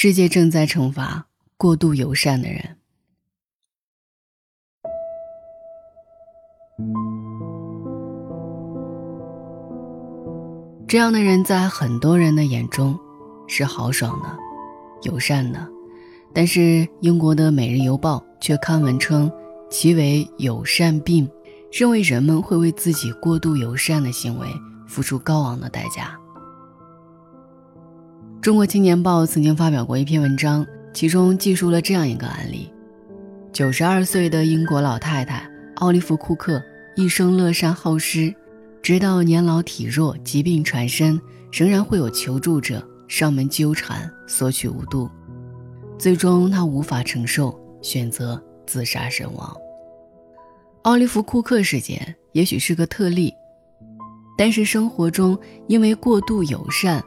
世界正在惩罚过度友善的人。这样的人在很多人的眼中是豪爽的、友善的，但是英国的《每日邮报》却刊文称其为友善病，认为人们会为自己过度友善的行为付出高昂的代价。中国青年报曾经发表过一篇文章，其中记述了这样一个案例：九十二岁的英国老太太奥利弗·库克一生乐善好施。直到年老体弱、疾病缠身，仍然会有求助者上门纠缠、索取无度。最终，他无法承受，选择自杀身亡。奥利弗·库克事件也许是个特例，但是生活中因为过度友善，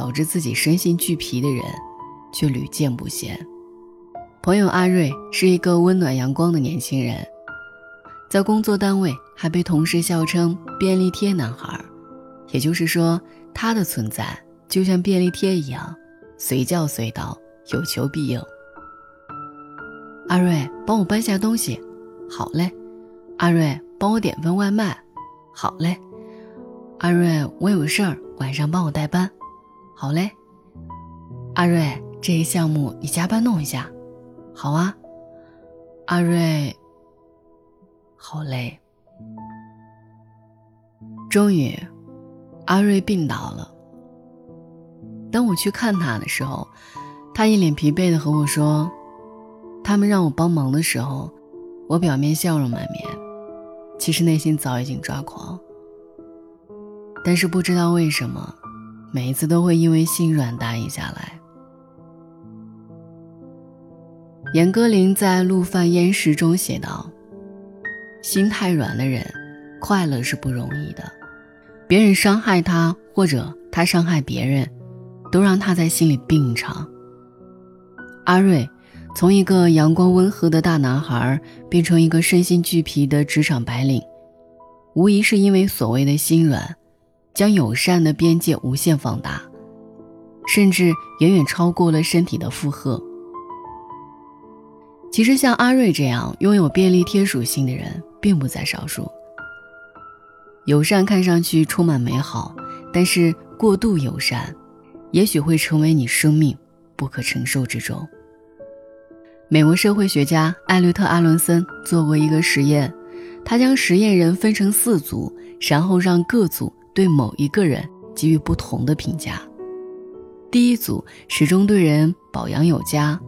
导致自己身心俱疲的人，却屡见不鲜。朋友阿瑞是一个温暖阳光的年轻人。在工作单位还被同事笑称“便利贴男孩”，也就是说，他的存在就像便利贴一样，随叫随到，有求必应。阿瑞，帮我搬下东西，好嘞。阿瑞，帮我点份外卖，好嘞。阿瑞，我有事儿，晚上帮我代班，好嘞。阿瑞，这一项目你加班弄一下，好啊。阿瑞。好累。终于，阿瑞病倒了。当我去看他的时候，他一脸疲惫的和我说：“他们让我帮忙的时候，我表面笑容满面，其实内心早已经抓狂。但是不知道为什么，每一次都会因为心软答应下来。”严歌苓在《陆犯焉识》中写道。心太软的人，快乐是不容易的。别人伤害他，或者他伤害别人，都让他在心里病一场。阿瑞从一个阳光温和的大男孩变成一个身心俱疲的职场白领，无疑是因为所谓的心软，将友善的边界无限放大，甚至远远超过了身体的负荷。其实，像阿瑞这样拥有便利贴属性的人。并不在少数。友善看上去充满美好，但是过度友善，也许会成为你生命不可承受之重。美国社会学家艾略特·阿伦森做过一个实验，他将实验人分成四组，然后让各组对某一个人给予不同的评价。第一组始终对人褒扬有加，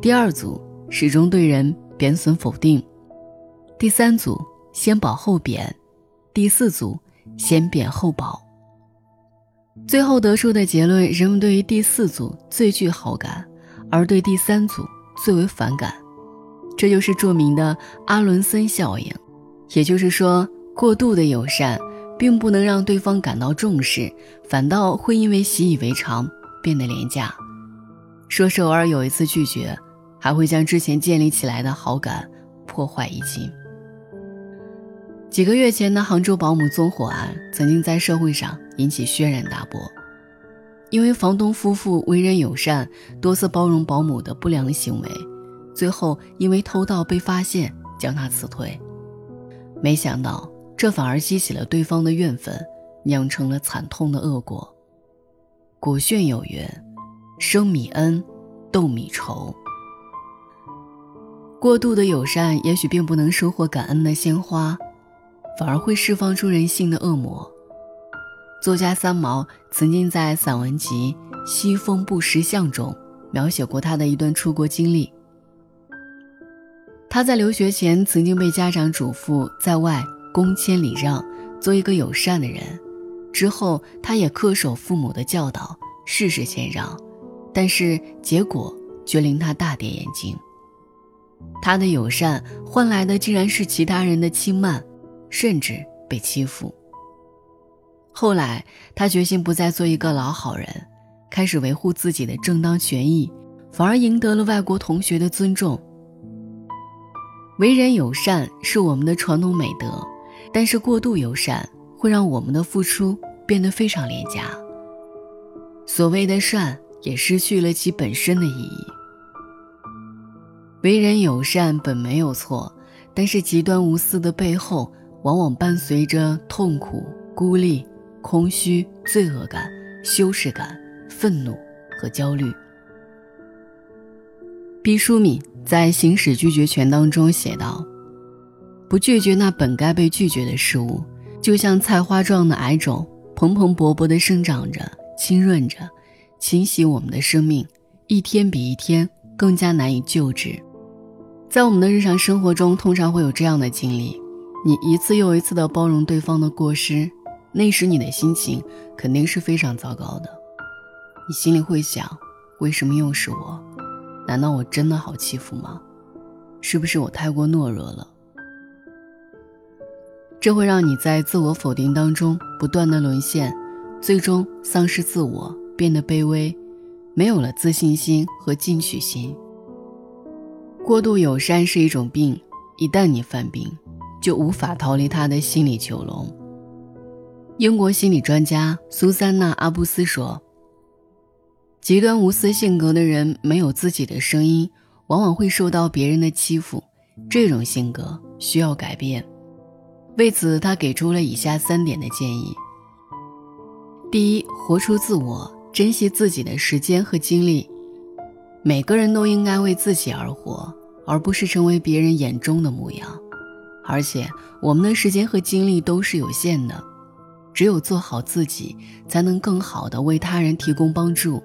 第二组始终对人贬损否定。第三组先褒后贬，第四组先贬后褒。最后得出的结论，人们对于第四组最具好感，而对第三组最为反感。这就是著名的阿伦森效应。也就是说，过度的友善并不能让对方感到重视，反倒会因为习以为常变得廉价。说是偶尔有一次拒绝，还会将之前建立起来的好感破坏一尽。几个月前的杭州保姆纵火案曾经在社会上引起轩然大波，因为房东夫妇为人友善，多次包容保姆的不良行为，最后因为偷盗被发现，将他辞退。没想到这反而激起了对方的怨愤，酿成了惨痛的恶果。古训有云：“生米恩，斗米仇。”过度的友善也许并不能收获感恩的鲜花。反而会释放出人性的恶魔。作家三毛曾经在散文集《西风不识相》中描写过他的一段出国经历。他在留学前曾经被家长嘱咐在外恭谦礼让，做一个友善的人。之后，他也恪守父母的教导，事事谦让，但是结果却令他大跌眼镜。他的友善换来的竟然是其他人的轻慢。甚至被欺负。后来，他决心不再做一个老好人，开始维护自己的正当权益，反而赢得了外国同学的尊重。为人友善是我们的传统美德，但是过度友善会让我们的付出变得非常廉价。所谓的善，也失去了其本身的意义。为人友善本没有错，但是极端无私的背后，往往伴随着痛苦、孤立、空虚、罪恶感、羞耻感、愤怒和焦虑。毕淑敏在《行使拒绝权》当中写道：“不拒绝那本该被拒绝的事物，就像菜花状的癌种，蓬蓬勃勃地生长着，浸润着，侵袭我们的生命，一天比一天更加难以救治。”在我们的日常生活中，通常会有这样的经历：你一次又一次的包容对方的过失，那时你的心情肯定是非常糟糕的。你心里会想：为什么又是我？难道我真的好欺负吗？是不是我太过懦弱了？这会让你在自我否定当中不断的沦陷，最终丧失自我，变得卑微，没有了自信心和进取心。过度友善是一种病，一旦你犯病，就无法逃离他的心理囚笼。英国心理专家苏珊娜·阿布斯说：“极端无私性格的人没有自己的声音，往往会受到别人的欺负。这种性格需要改变。为此，他给出了以下三点的建议：第一，活出自我，珍惜自己的时间和精力。”每个人都应该为自己而活，而不是成为别人眼中的模样。而且，我们的时间和精力都是有限的，只有做好自己，才能更好的为他人提供帮助。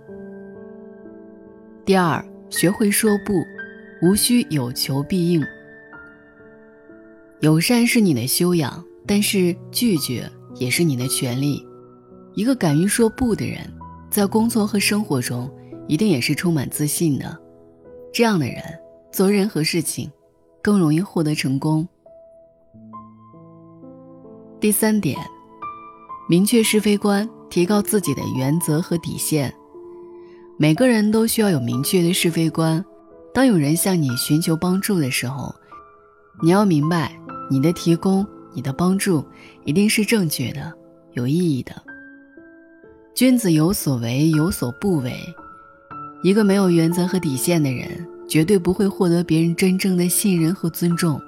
第二，学会说不，无需有求必应。友善是你的修养，但是拒绝也是你的权利。一个敢于说不的人，在工作和生活中。一定也是充满自信的，这样的人做任何事情更容易获得成功。第三点，明确是非观，提高自己的原则和底线。每个人都需要有明确的是非观。当有人向你寻求帮助的时候，你要明白，你的提供、你的帮助一定是正确的、有意义的。君子有所为，有所不为。一个没有原则和底线的人，绝对不会获得别人真正的信任和尊重。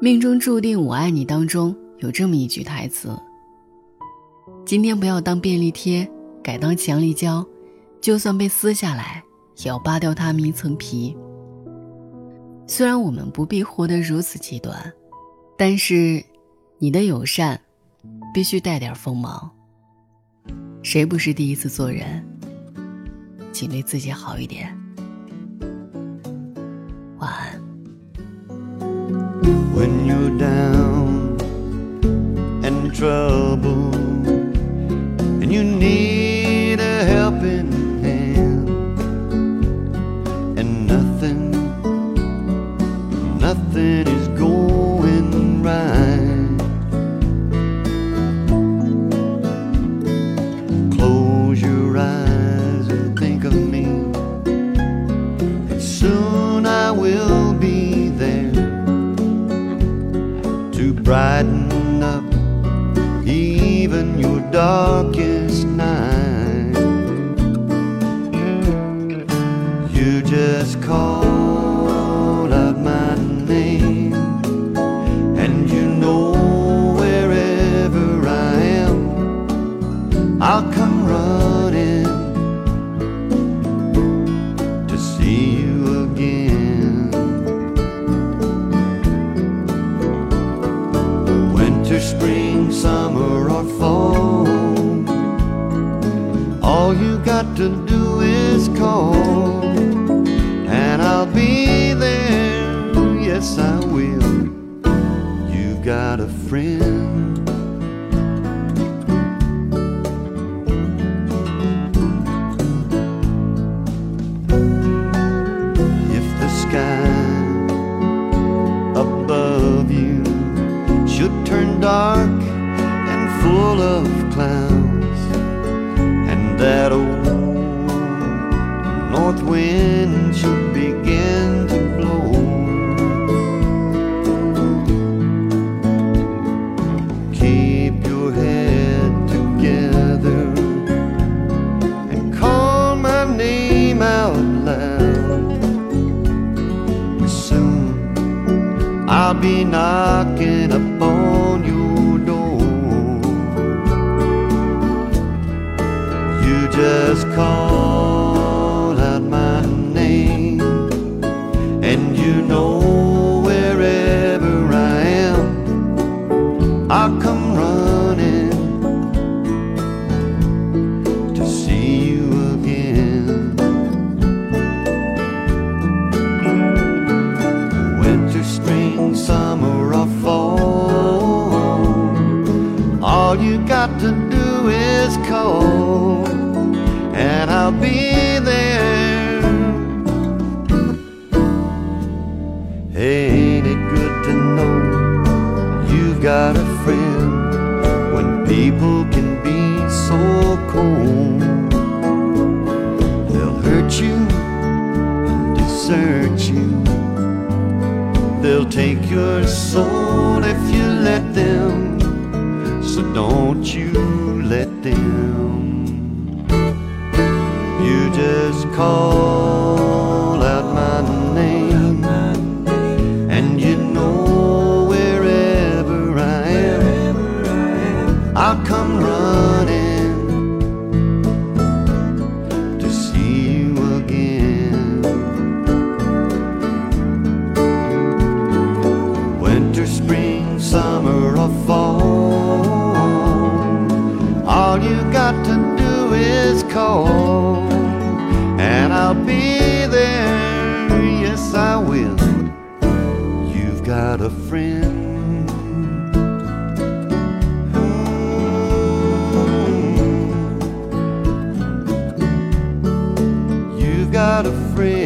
命中注定我爱你当中有这么一句台词：“今天不要当便利贴，改当强力胶，就算被撕下来，也要扒掉它们一层皮。”虽然我们不必活得如此极端，但是你的友善必须带点锋芒。谁不是第一次做人？请对自己好一点。晚安。When you're down and trouble You got to do is call, and I'll be there. Yes, I will. You've got a friend. If the sky above you should turn dark and full of clouds, that old north wind should begin to blow. Keep your head together and call my name out loud. Soon I'll be knocking. I'll be there. Ain't it good to know you've got a friend when people can be so cold? They'll hurt you and desert you. They'll take your soul if you let them. So don't you let them. Just call not afraid.